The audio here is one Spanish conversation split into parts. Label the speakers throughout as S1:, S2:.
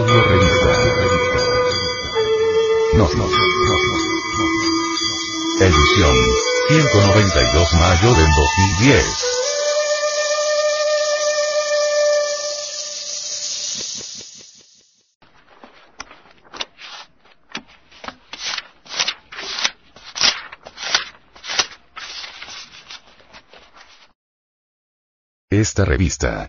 S1: Audio revista. No, no, no. Edición. 192 mayo del 2010. Esta revista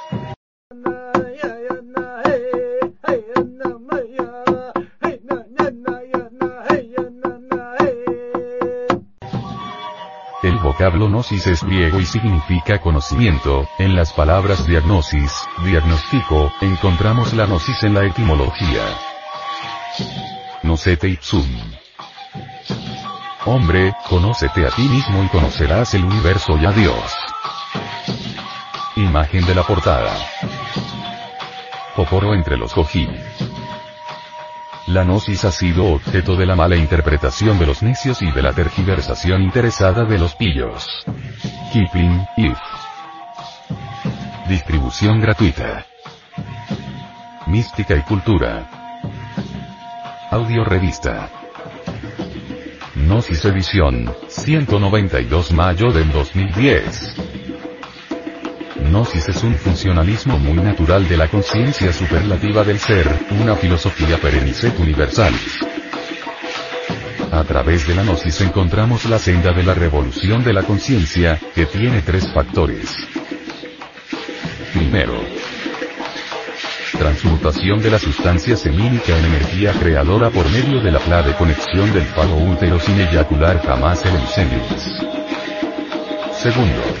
S1: Vocablo gnosis es griego y significa conocimiento, en las palabras diagnosis, diagnóstico, encontramos la gnosis en la etimología. Nocete ipsum. Hombre, conócete a ti mismo y conocerás el universo y a Dios. Imagen de la portada. Poporo entre los cojí. La gnosis ha sido objeto de la mala interpretación de los necios y de la tergiversación interesada de los pillos. Kipling, If. Distribución gratuita. Mística y cultura. Audio revista. Gnosis edición, 192 mayo del 2010. Gnosis es un funcionalismo muy natural de la conciencia superlativa del ser, una filosofía perennicet universalis. A través de la Gnosis encontramos la senda de la revolución de la conciencia, que tiene tres factores. Primero, transmutación de la sustancia semínica en energía creadora por medio de la clave conexión del falo útero sin eyacular jamás el. Segundo,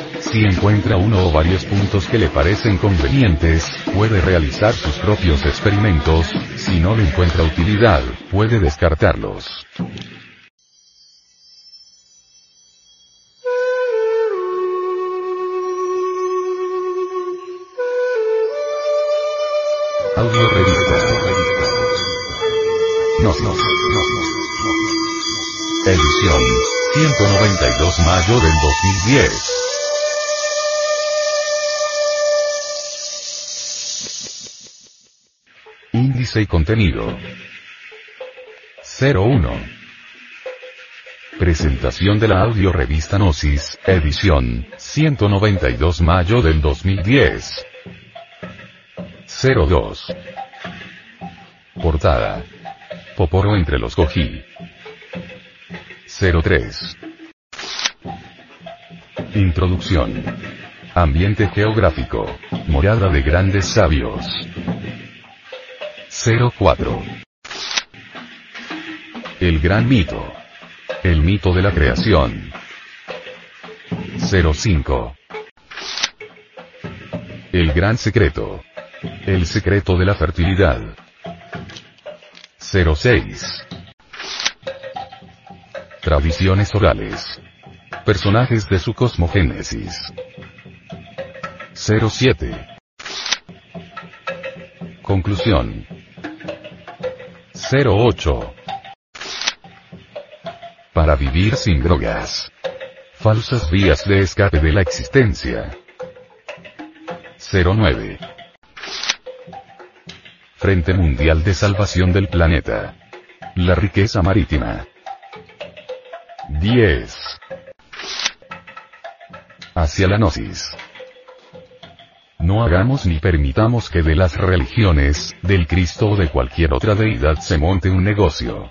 S1: Si encuentra uno o varios puntos que le parecen convenientes, puede realizar sus propios experimentos, si no le encuentra utilidad, puede descartarlos. Audio revista. No, no, no, no. Edición. 192 mayo del 2010. Índice y contenido. 01. Presentación de la audio revista Gnosis, edición, 192 mayo del 2010. 02. Portada. Poporo entre los cojí. 03. Introducción. Ambiente geográfico. Morada de grandes sabios. 04. El gran mito. El mito de la creación. 05. El gran secreto. El secreto de la fertilidad. 06. Tradiciones orales. Personajes de su cosmogénesis. 07. Conclusión. 08. Para vivir sin drogas. Falsas vías de escape de la existencia. 09. Frente Mundial de Salvación del Planeta. La riqueza marítima. 10. Hacia la gnosis. No hagamos ni permitamos que de las religiones, del Cristo o de cualquier otra deidad se monte un negocio.